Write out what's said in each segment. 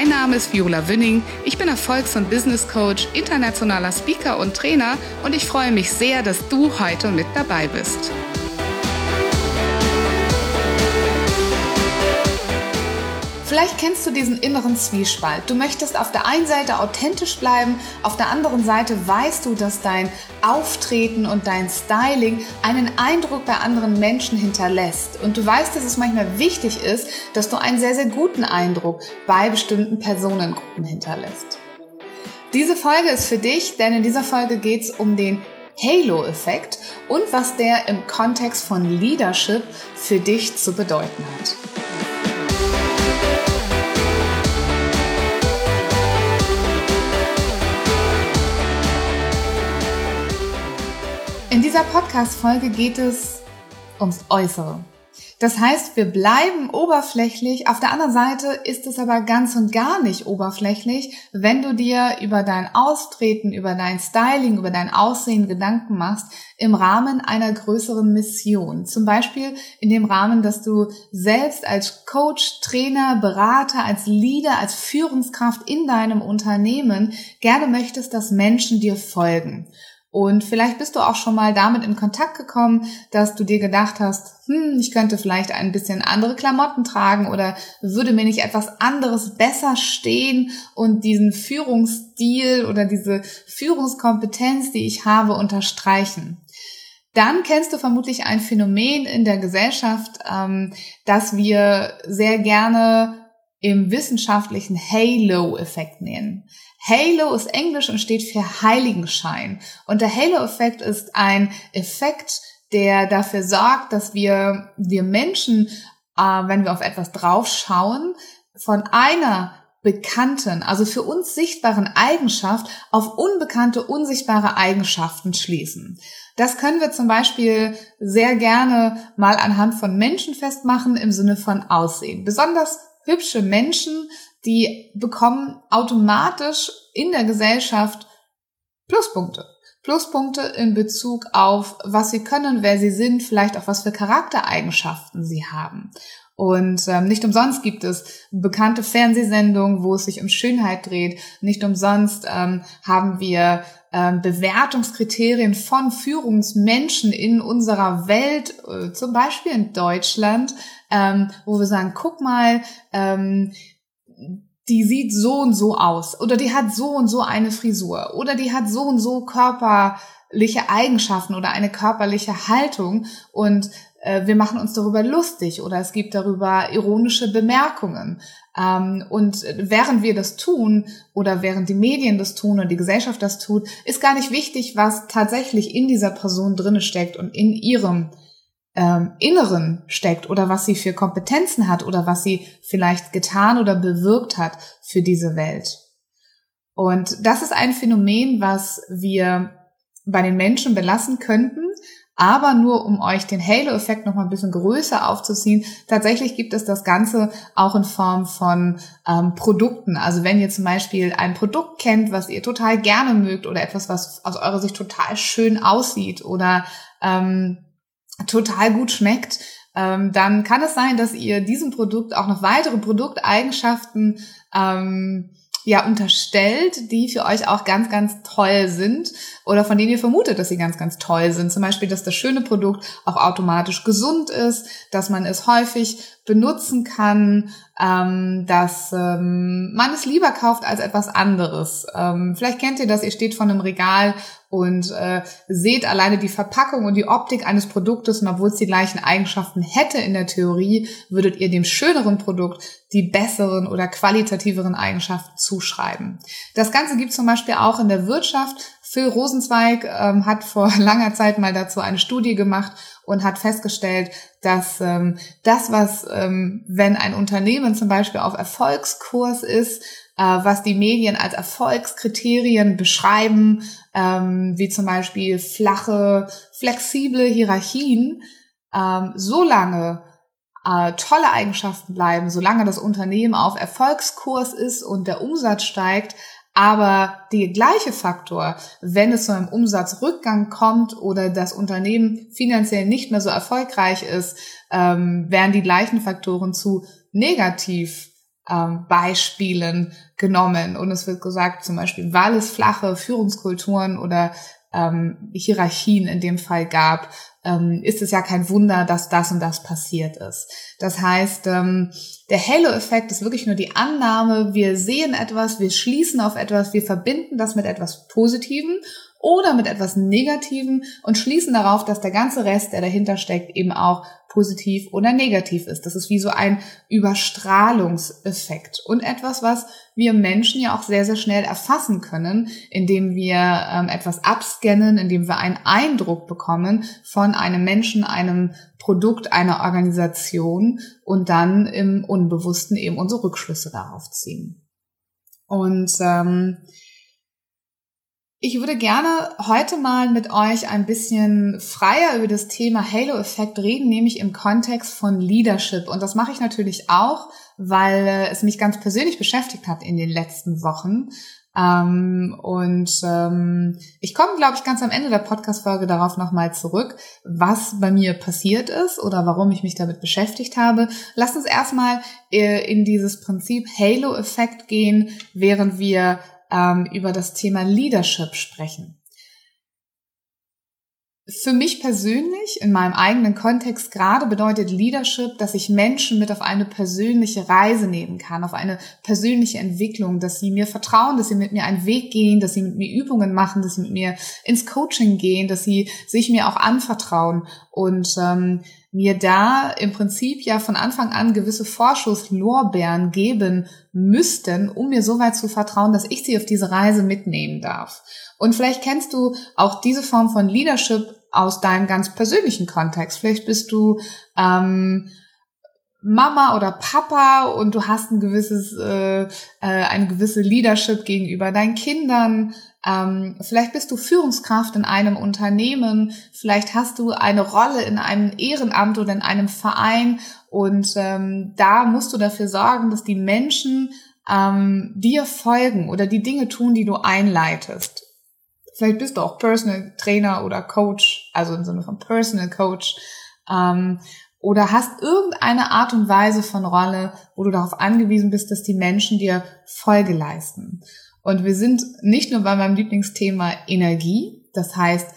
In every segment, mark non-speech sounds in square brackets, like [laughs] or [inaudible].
Mein Name ist Viola Wünning. Ich bin Erfolgs- und Business Coach, internationaler Speaker und Trainer und ich freue mich sehr, dass du heute mit dabei bist. Vielleicht kennst du diesen inneren Zwiespalt. Du möchtest auf der einen Seite authentisch bleiben, auf der anderen Seite weißt du, dass dein Auftreten und dein Styling einen Eindruck bei anderen Menschen hinterlässt. Und du weißt, dass es manchmal wichtig ist, dass du einen sehr, sehr guten Eindruck bei bestimmten Personengruppen hinterlässt. Diese Folge ist für dich, denn in dieser Folge geht es um den Halo-Effekt und was der im Kontext von Leadership für dich zu bedeuten hat. Dieser Podcast-Folge geht es ums Äußere. Das heißt, wir bleiben oberflächlich. Auf der anderen Seite ist es aber ganz und gar nicht oberflächlich, wenn du dir über dein Austreten, über dein Styling, über dein Aussehen Gedanken machst im Rahmen einer größeren Mission. Zum Beispiel in dem Rahmen, dass du selbst als Coach, Trainer, Berater, als Leader, als Führungskraft in deinem Unternehmen gerne möchtest, dass Menschen dir folgen. Und vielleicht bist du auch schon mal damit in Kontakt gekommen, dass du dir gedacht hast, hm, ich könnte vielleicht ein bisschen andere Klamotten tragen oder würde mir nicht etwas anderes besser stehen und diesen Führungsstil oder diese Führungskompetenz, die ich habe, unterstreichen. Dann kennst du vermutlich ein Phänomen in der Gesellschaft, ähm, dass wir sehr gerne im wissenschaftlichen Halo-Effekt nennen. Halo ist Englisch und steht für Heiligenschein. Und der Halo-Effekt ist ein Effekt, der dafür sorgt, dass wir, wir Menschen, äh, wenn wir auf etwas draufschauen, von einer bekannten, also für uns sichtbaren Eigenschaft auf unbekannte, unsichtbare Eigenschaften schließen. Das können wir zum Beispiel sehr gerne mal anhand von Menschen festmachen im Sinne von Aussehen. Besonders hübsche Menschen die bekommen automatisch in der Gesellschaft Pluspunkte. Pluspunkte in Bezug auf, was sie können, wer sie sind, vielleicht auch was für Charaktereigenschaften sie haben. Und ähm, nicht umsonst gibt es bekannte Fernsehsendungen, wo es sich um Schönheit dreht. Nicht umsonst ähm, haben wir ähm, Bewertungskriterien von Führungsmenschen in unserer Welt, äh, zum Beispiel in Deutschland, ähm, wo wir sagen, guck mal, ähm, die sieht so und so aus. Oder die hat so und so eine Frisur. Oder die hat so und so körperliche Eigenschaften oder eine körperliche Haltung. Und äh, wir machen uns darüber lustig oder es gibt darüber ironische Bemerkungen. Ähm, und während wir das tun oder während die Medien das tun und die Gesellschaft das tut, ist gar nicht wichtig, was tatsächlich in dieser Person drinne steckt und in ihrem ähm, Inneren steckt oder was sie für Kompetenzen hat oder was sie vielleicht getan oder bewirkt hat für diese Welt. Und das ist ein Phänomen, was wir bei den Menschen belassen könnten, aber nur um euch den Halo-Effekt noch mal ein bisschen größer aufzuziehen, tatsächlich gibt es das Ganze auch in Form von ähm, Produkten. Also wenn ihr zum Beispiel ein Produkt kennt, was ihr total gerne mögt oder etwas, was aus eurer Sicht total schön aussieht oder ähm, total gut schmeckt, ähm, dann kann es sein, dass ihr diesem Produkt auch noch weitere Produkteigenschaften ähm, ja unterstellt, die für euch auch ganz, ganz toll sind oder von denen ihr vermutet, dass sie ganz, ganz toll sind. Zum Beispiel, dass das schöne Produkt auch automatisch gesund ist, dass man es häufig benutzen kann, ähm, dass ähm, man es lieber kauft als etwas anderes. Ähm, vielleicht kennt ihr das, ihr steht vor einem Regal und äh, seht alleine die Verpackung und die Optik eines Produktes und obwohl es die gleichen Eigenschaften hätte in der Theorie, würdet ihr dem schöneren Produkt die besseren oder qualitativeren Eigenschaften zuschreiben. Das Ganze gibt es zum Beispiel auch in der Wirtschaft Phil Rosenzweig ähm, hat vor [laughs] langer Zeit mal dazu eine Studie gemacht und hat festgestellt, dass ähm, das, was, ähm, wenn ein Unternehmen zum Beispiel auf Erfolgskurs ist, äh, was die Medien als Erfolgskriterien beschreiben, ähm, wie zum Beispiel flache, flexible Hierarchien, ähm, so lange äh, tolle Eigenschaften bleiben, solange das Unternehmen auf Erfolgskurs ist und der Umsatz steigt, aber der gleiche Faktor, wenn es zu einem Umsatzrückgang kommt oder das Unternehmen finanziell nicht mehr so erfolgreich ist, ähm, werden die gleichen Faktoren zu negativ ähm, Beispielen genommen. Und es wird gesagt, zum Beispiel, weil es flache Führungskulturen oder ähm, Hierarchien in dem Fall gab, ähm, ist es ja kein Wunder, dass das und das passiert ist. Das heißt, ähm, der Halo-Effekt ist wirklich nur die Annahme, wir sehen etwas, wir schließen auf etwas, wir verbinden das mit etwas Positivem oder mit etwas Negativem und schließen darauf, dass der ganze Rest, der dahinter steckt, eben auch positiv oder negativ ist. Das ist wie so ein Überstrahlungseffekt und etwas, was wir Menschen ja auch sehr, sehr schnell erfassen können, indem wir ähm, etwas abscannen, indem wir einen Eindruck bekommen von einem Menschen, einem Produkt, einer Organisation und dann im Unbewussten eben unsere Rückschlüsse darauf ziehen. Und ähm, ich würde gerne heute mal mit euch ein bisschen freier über das Thema Halo-Effekt reden, nämlich im Kontext von Leadership. Und das mache ich natürlich auch, weil es mich ganz persönlich beschäftigt hat in den letzten Wochen. Ähm, und ähm, ich komme, glaube ich, ganz am Ende der Podcast-Folge darauf nochmal zurück, was bei mir passiert ist oder warum ich mich damit beschäftigt habe. Lasst uns erstmal äh, in dieses Prinzip Halo-Effekt gehen, während wir ähm, über das Thema Leadership sprechen. Für mich persönlich, in meinem eigenen Kontext gerade, bedeutet Leadership, dass ich Menschen mit auf eine persönliche Reise nehmen kann, auf eine persönliche Entwicklung, dass sie mir vertrauen, dass sie mit mir einen Weg gehen, dass sie mit mir Übungen machen, dass sie mit mir ins Coaching gehen, dass sie sich mir auch anvertrauen und ähm, mir da im Prinzip ja von Anfang an gewisse Vorschusslorbeeren geben müssten, um mir so weit zu vertrauen, dass ich sie auf diese Reise mitnehmen darf. Und vielleicht kennst du auch diese Form von Leadership aus deinem ganz persönlichen Kontext. Vielleicht bist du ähm, Mama oder Papa und du hast ein gewisses, äh, äh, eine gewisse Leadership gegenüber deinen Kindern. Ähm, vielleicht bist du Führungskraft in einem Unternehmen, vielleicht hast du eine Rolle in einem Ehrenamt oder in einem Verein und ähm, da musst du dafür sorgen, dass die Menschen ähm, dir folgen oder die Dinge tun, die du einleitest. Vielleicht bist du auch Personal Trainer oder Coach, also im Sinne von Personal Coach. Ähm, oder hast irgendeine Art und Weise von Rolle, wo du darauf angewiesen bist, dass die Menschen dir Folge leisten. Und wir sind nicht nur bei meinem Lieblingsthema Energie. Das heißt,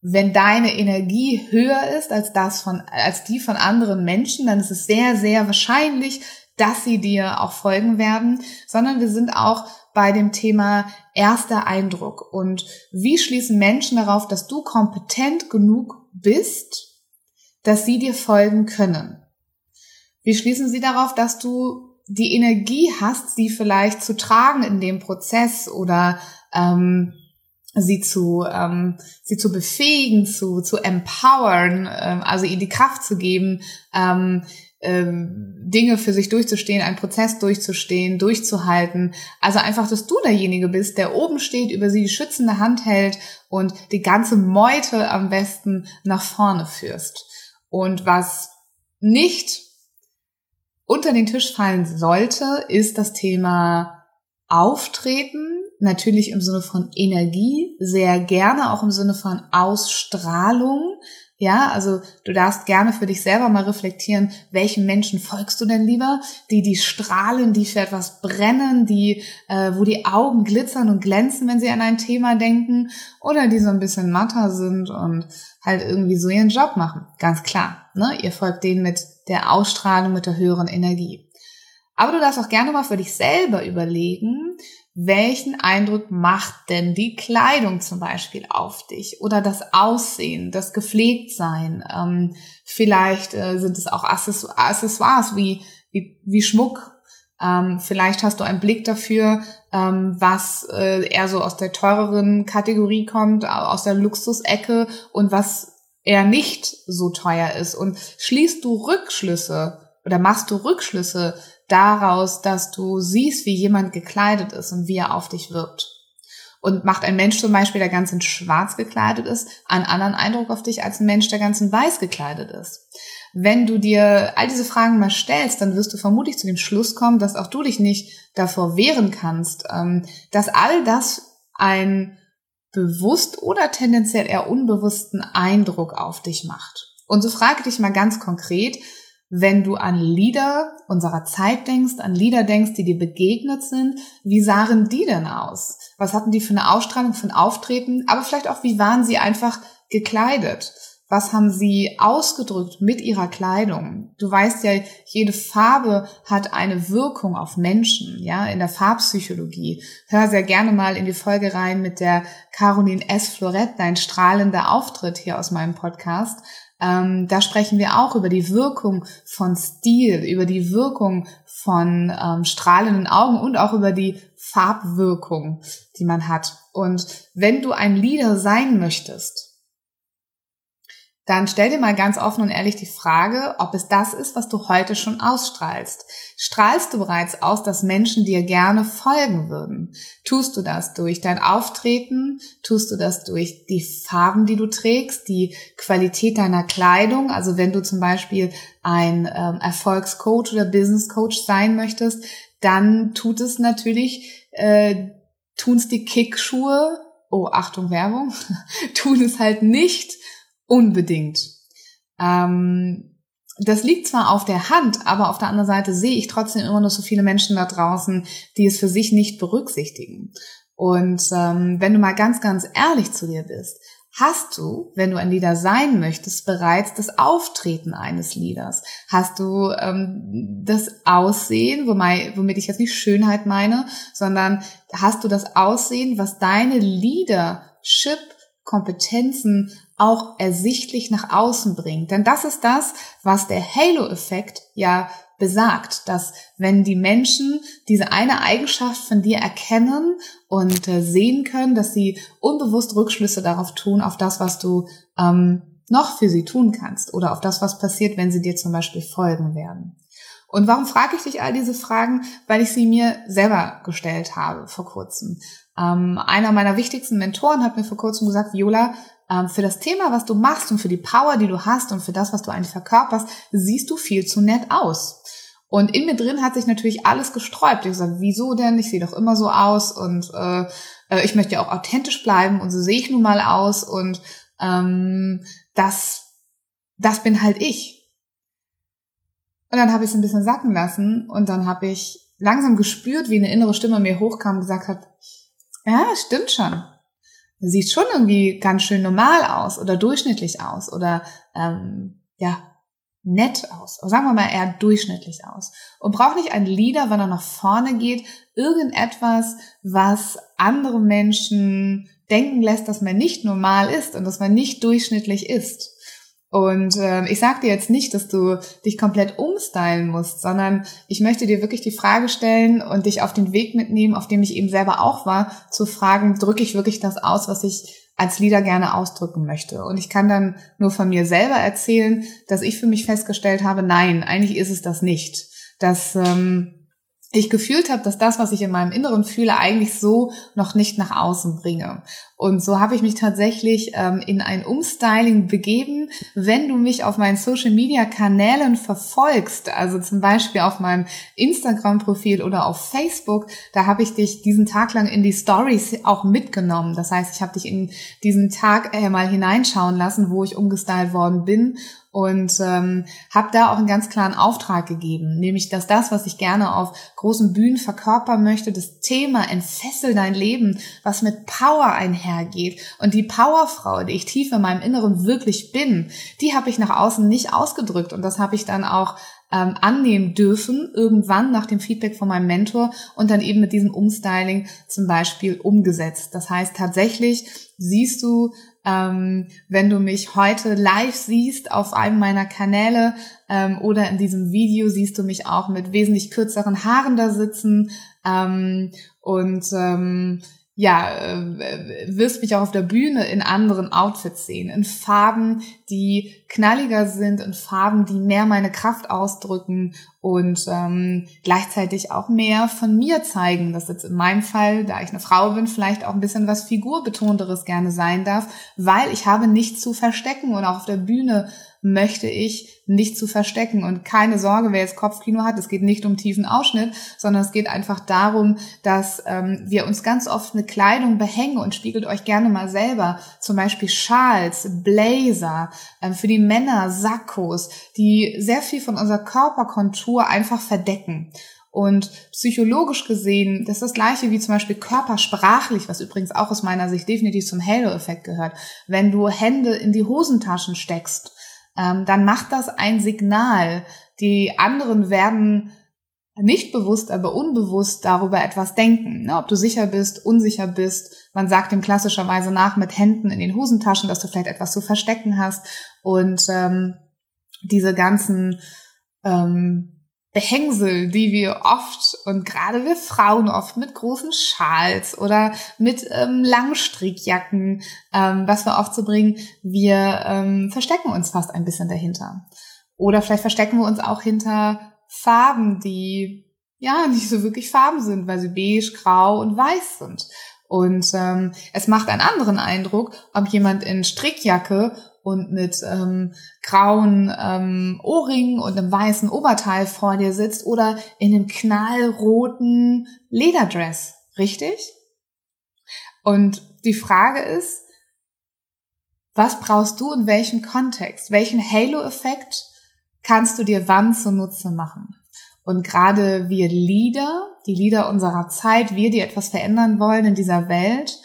wenn deine Energie höher ist als das von, als die von anderen Menschen, dann ist es sehr, sehr wahrscheinlich, dass sie dir auch folgen werden, sondern wir sind auch bei dem Thema erster Eindruck und wie schließen Menschen darauf, dass du kompetent genug bist, dass sie dir folgen können? Wie schließen sie darauf, dass du die Energie hast, sie vielleicht zu tragen in dem Prozess oder ähm, sie zu ähm, sie zu befähigen, zu zu empowern, ähm, also ihnen die Kraft zu geben, ähm, ähm, Dinge für sich durchzustehen, einen Prozess durchzustehen, durchzuhalten. Also einfach, dass du derjenige bist, der oben steht, über sie die schützende Hand hält und die ganze Meute am besten nach vorne führst. Und was nicht unter den Tisch fallen sollte, ist das Thema Auftreten. Natürlich im Sinne von Energie, sehr gerne auch im Sinne von Ausstrahlung. Ja, also du darfst gerne für dich selber mal reflektieren, welchen Menschen folgst du denn lieber? Die, die strahlen, die für etwas brennen, die, äh, wo die Augen glitzern und glänzen, wenn sie an ein Thema denken, oder die so ein bisschen matter sind und halt irgendwie so ihren Job machen. Ganz klar, ne? Ihr folgt denen mit der Ausstrahlung, mit der höheren Energie. Aber du darfst auch gerne mal für dich selber überlegen, welchen Eindruck macht denn die Kleidung zum Beispiel auf dich oder das Aussehen, das Gepflegtsein? Ähm, vielleicht äh, sind es auch Accessoires wie, wie, wie Schmuck, Ähm, vielleicht hast du einen Blick dafür, ähm, was äh, eher so aus der teureren Kategorie kommt, aus der Luxusecke und was eher nicht so teuer ist. Und schließt du Rückschlüsse oder machst du Rückschlüsse daraus, dass du siehst, wie jemand gekleidet ist und wie er auf dich wirkt. Und macht ein Mensch zum Beispiel, der ganz in schwarz gekleidet ist, einen anderen Eindruck auf dich als ein Mensch, der ganz in weiß gekleidet ist. Wenn du dir all diese Fragen mal stellst, dann wirst du vermutlich zu dem Schluss kommen, dass auch du dich nicht davor wehren kannst, ähm, dass all das ein bewusst oder tendenziell eher unbewussten Eindruck auf dich macht. Und so frage dich mal ganz konkret, wenn du an Lieder unserer Zeit denkst, an Lieder denkst, die dir begegnet sind, wie sahen die denn aus? Was hatten die für eine Ausstrahlung, für ein Auftreten? Aber vielleicht auch, wie waren sie einfach gekleidet? Was haben sie ausgedrückt mit ihrer Kleidung? Du weißt ja, jede Farbe hat eine Wirkung auf Menschen, ja, in der Farbpsychologie. Hör sehr gerne mal in die Folge rein mit der Caroline S. Florett, dein strahlender Auftritt hier aus meinem Podcast. Ähm, da sprechen wir auch über die Wirkung von Stil, über die Wirkung von ähm, strahlenden Augen und auch über die Farbwirkung, die man hat. Und wenn du ein Leader sein möchtest, dann stell dir mal ganz offen und ehrlich die Frage, ob es das ist, was du heute schon ausstrahlst. Strahlst du bereits aus, dass Menschen dir gerne folgen würden? Tust du das durch dein Auftreten? Tust du das durch die Farben, die du trägst, die Qualität deiner Kleidung? Also wenn du zum Beispiel ein ähm, Erfolgscoach oder Businesscoach sein möchtest, dann tut es natürlich, äh, tun es die Kickschuhe, oh Achtung Werbung, [laughs] tun es halt nicht unbedingt. Ähm, das liegt zwar auf der Hand, aber auf der anderen Seite sehe ich trotzdem immer noch so viele Menschen da draußen, die es für sich nicht berücksichtigen. Und ähm, wenn du mal ganz, ganz ehrlich zu dir bist, hast du, wenn du ein Leader sein möchtest, bereits das Auftreten eines Leaders? Hast du ähm, das Aussehen, womit, womit ich jetzt nicht Schönheit meine, sondern hast du das Aussehen, was deine Leadership Kompetenzen auch ersichtlich nach außen bringt. Denn das ist das, was der Halo-Effekt ja besagt, dass wenn die Menschen diese eine Eigenschaft von dir erkennen und äh, sehen können, dass sie unbewusst Rückschlüsse darauf tun, auf das, was du ähm, noch für sie tun kannst oder auf das, was passiert, wenn sie dir zum Beispiel folgen werden. Und warum frage ich dich all diese Fragen? Weil ich sie mir selber gestellt habe vor kurzem. Ähm, einer meiner wichtigsten Mentoren hat mir vor kurzem gesagt, Viola, ähm, für das Thema, was du machst und für die Power, die du hast und für das, was du eigentlich verkörperst, siehst du viel zu nett aus. Und in mir drin hat sich natürlich alles gesträubt. Ich gesagt, wieso denn? Ich sehe doch immer so aus und äh, äh, ich möchte ja auch authentisch bleiben und so sehe ich nun mal aus und ähm, das, das bin halt ich. Und dann habe ich es ein bisschen sacken lassen und dann habe ich langsam gespürt, wie eine innere Stimme mir hochkam und gesagt hat, ja, stimmt schon. Sieht schon irgendwie ganz schön normal aus oder durchschnittlich aus oder ähm, ja, nett aus. Oder sagen wir mal eher durchschnittlich aus. Und braucht nicht ein Leader, wenn er nach vorne geht, irgendetwas, was andere Menschen denken lässt, dass man nicht normal ist und dass man nicht durchschnittlich ist. Und äh, ich sage dir jetzt nicht, dass du dich komplett umstylen musst, sondern ich möchte dir wirklich die Frage stellen und dich auf den Weg mitnehmen, auf dem ich eben selber auch war, zu fragen, drücke ich wirklich das aus, was ich als Leader gerne ausdrücken möchte. Und ich kann dann nur von mir selber erzählen, dass ich für mich festgestellt habe, nein, eigentlich ist es das nicht. Dass ähm, ich gefühlt habe, dass das, was ich in meinem Inneren fühle, eigentlich so noch nicht nach außen bringe. Und so habe ich mich tatsächlich ähm, in ein Umstyling begeben. Wenn du mich auf meinen Social-Media-Kanälen verfolgst, also zum Beispiel auf meinem Instagram-Profil oder auf Facebook, da habe ich dich diesen Tag lang in die Stories auch mitgenommen. Das heißt, ich habe dich in diesen Tag äh, mal hineinschauen lassen, wo ich umgestylt worden bin und ähm, habe da auch einen ganz klaren Auftrag gegeben, nämlich dass das, was ich gerne auf großen Bühnen verkörpern möchte, das Thema entfessel dein Leben, was mit Power einhergeht und die Powerfrau, die ich tief in meinem Inneren wirklich bin, die habe ich nach außen nicht ausgedrückt und das habe ich dann auch ähm, annehmen dürfen, irgendwann nach dem Feedback von meinem Mentor und dann eben mit diesem Umstyling zum Beispiel umgesetzt. Das heißt, tatsächlich siehst du ähm, wenn du mich heute live siehst auf einem meiner Kanäle ähm, oder in diesem Video siehst du mich auch mit wesentlich kürzeren Haaren da sitzen. Ähm, und ähm, ja, äh, wirst mich auch auf der Bühne in anderen Outfits sehen, in Farben, die knalliger sind, in Farben, die mehr meine Kraft ausdrücken und ähm, gleichzeitig auch mehr von mir zeigen. Das jetzt in meinem Fall, da ich eine Frau bin, vielleicht auch ein bisschen was Figurbetonteres gerne sein darf, weil ich habe nichts zu verstecken und auch auf der Bühne möchte ich nicht zu verstecken. Und keine Sorge, wer jetzt Kopfkino hat, es geht nicht um tiefen Ausschnitt, sondern es geht einfach darum, dass ähm, wir uns ganz oft eine Kleidung behängen und spiegelt euch gerne mal selber. Zum Beispiel Schals, Blazer, ähm, für die Männer Sakkos, die sehr viel von unserer Körperkontur einfach verdecken. Und psychologisch gesehen, das ist das gleiche wie zum Beispiel körpersprachlich, was übrigens auch aus meiner Sicht definitiv zum Halo-Effekt gehört. Wenn du Hände in die Hosentaschen steckst, ähm, dann macht das ein Signal. Die anderen werden nicht bewusst, aber unbewusst darüber etwas denken. Ne? Ob du sicher bist, unsicher bist. Man sagt ihm klassischerweise nach mit Händen in den Hosentaschen, dass du vielleicht etwas zu verstecken hast. Und ähm, diese ganzen ähm, Behängsel, die wir oft und gerade wir Frauen oft mit großen Schals oder mit ähm, Langstrickjacken, ähm, was wir oft so bringen, wir ähm, verstecken uns fast ein bisschen dahinter. Oder vielleicht verstecken wir uns auch hinter Farben, die ja nicht so wirklich Farben sind, weil sie beige, grau und weiß sind. Und ähm, es macht einen anderen Eindruck, ob jemand in Strickjacke und mit ähm, grauen ähm, Ohrringen und einem weißen Oberteil vor dir sitzt oder in einem knallroten Lederdress, richtig? Und die Frage ist, was brauchst du in welchem Kontext? Welchen Halo-Effekt kannst du dir wann zunutze machen? Und gerade wir Leader, die Leader unserer Zeit, wir, die etwas verändern wollen in dieser Welt,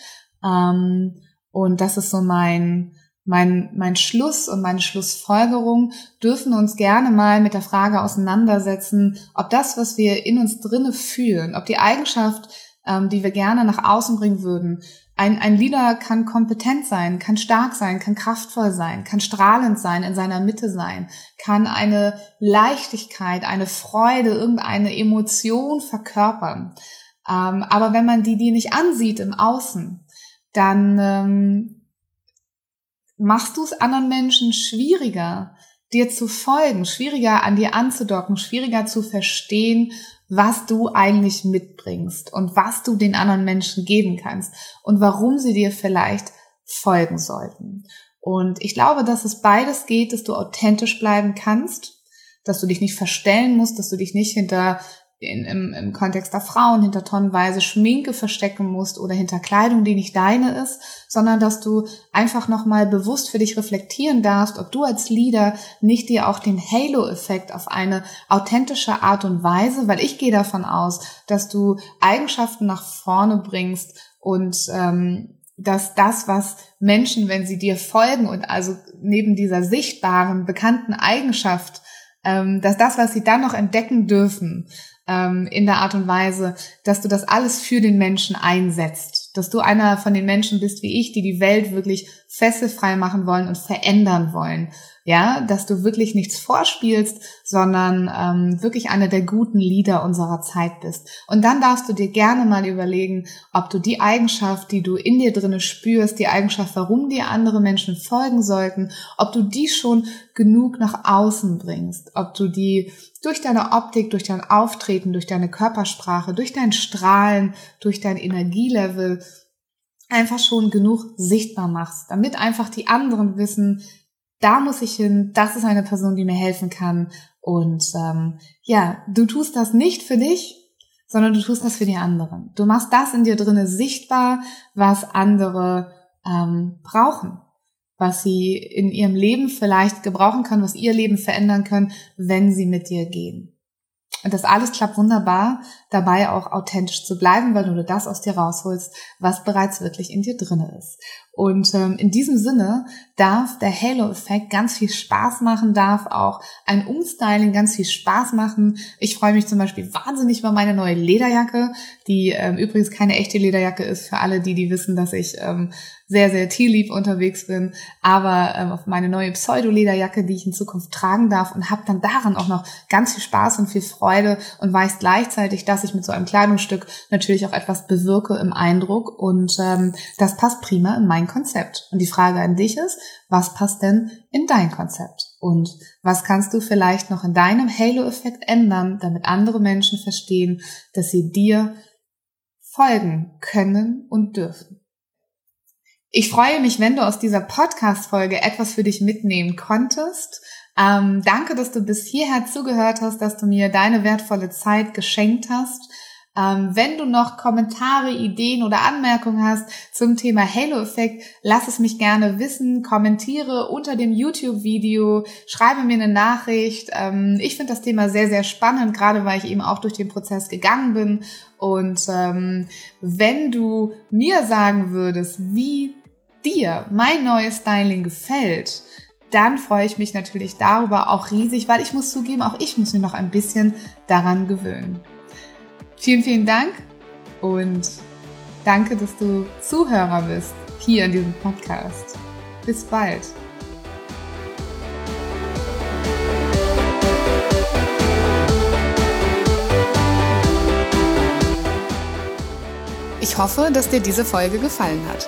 ähm, und das ist so mein, mein, mein Schluss und meine Schlussfolgerung dürfen uns gerne mal mit der Frage auseinandersetzen, ob das, was wir in uns drinne fühlen, ob die Eigenschaft, ähm, die wir gerne nach außen bringen würden, ein, ein Leader kann kompetent sein, kann stark sein, kann kraftvoll sein, kann strahlend sein, in seiner Mitte sein, kann eine Leichtigkeit, eine Freude, irgendeine Emotion verkörpern. Ähm, aber wenn man die, die nicht ansieht im Außen, dann ähm, machst du es anderen Menschen schwieriger, dir zu folgen, schwieriger an dir anzudocken, schwieriger zu verstehen, was du eigentlich mitbringst und was du den anderen Menschen geben kannst und warum sie dir vielleicht folgen sollten. Und ich glaube, dass es beides geht, dass du authentisch bleiben kannst, dass du dich nicht verstellen musst, dass du dich nicht hinter in, im, im Kontext der Frauen hinter tonnenweise Schminke verstecken musst oder hinter Kleidung, die nicht deine ist, sondern dass du einfach nochmal bewusst für dich reflektieren darfst, ob du als Leader nicht dir auch den Halo-Effekt auf eine authentische Art und Weise, weil ich gehe davon aus, dass du Eigenschaften nach vorne bringst und ähm, dass das, was Menschen, wenn sie dir folgen und also neben dieser sichtbaren, bekannten Eigenschaft, ähm, dass das, was sie dann noch entdecken dürfen, ähm, in der Art und Weise, dass du das alles für den Menschen einsetzt. Dass du einer von den Menschen bist wie ich, die die Welt wirklich fesselfrei machen wollen und verändern wollen. Ja, dass du wirklich nichts vorspielst, sondern ähm, wirklich einer der guten Lieder unserer Zeit bist. Und dann darfst du dir gerne mal überlegen, ob du die Eigenschaft, die du in dir drinne spürst, die Eigenschaft, warum dir andere Menschen folgen sollten, ob du die schon genug nach außen bringst, ob du die durch deine Optik, durch dein Auftreten, durch deine Körpersprache, durch dein Strahlen, durch dein Energielevel einfach schon genug sichtbar machst, damit einfach die anderen wissen, da muss ich hin, das ist eine Person, die mir helfen kann. Und ähm, ja, du tust das nicht für dich, sondern du tust das für die anderen. Du machst das in dir drinne sichtbar, was andere ähm, brauchen, was sie in ihrem Leben vielleicht gebrauchen können, was ihr Leben verändern können, wenn sie mit dir gehen. Und das alles klappt wunderbar, dabei auch authentisch zu bleiben, weil du nur das aus dir rausholst, was bereits wirklich in dir drinne ist. Und ähm, in diesem Sinne darf der Halo-Effekt ganz viel Spaß machen, darf auch ein Umstyling ganz viel Spaß machen. Ich freue mich zum Beispiel wahnsinnig über meine neue Lederjacke, die ähm, übrigens keine echte Lederjacke ist für alle, die die wissen, dass ich ähm, sehr, sehr tierlieb unterwegs bin, aber ähm, auf meine neue Pseudo-Lederjacke, die ich in Zukunft tragen darf und habe dann daran auch noch ganz viel Spaß und viel Freude und weiß gleichzeitig, dass ich mit so einem Kleidungsstück natürlich auch etwas bewirke im Eindruck und ähm, das passt prima in mein Konzept. Und die Frage an dich ist, was passt denn in dein Konzept? Und was kannst du vielleicht noch in deinem Halo-Effekt ändern, damit andere Menschen verstehen, dass sie dir folgen können und dürfen? Ich freue mich, wenn du aus dieser Podcast-Folge etwas für dich mitnehmen konntest. Ähm, danke, dass du bis hierher zugehört hast, dass du mir deine wertvolle Zeit geschenkt hast. Ähm, wenn du noch Kommentare, Ideen oder Anmerkungen hast zum Thema Halo-Effekt, lass es mich gerne wissen. Kommentiere unter dem YouTube-Video, schreibe mir eine Nachricht. Ähm, ich finde das Thema sehr, sehr spannend, gerade weil ich eben auch durch den Prozess gegangen bin. Und ähm, wenn du mir sagen würdest, wie dir mein neues Styling gefällt, dann freue ich mich natürlich darüber auch riesig, weil ich muss zugeben, auch ich muss mir noch ein bisschen daran gewöhnen. Vielen, vielen Dank und danke, dass du Zuhörer bist hier in diesem Podcast. Bis bald. Ich hoffe, dass dir diese Folge gefallen hat.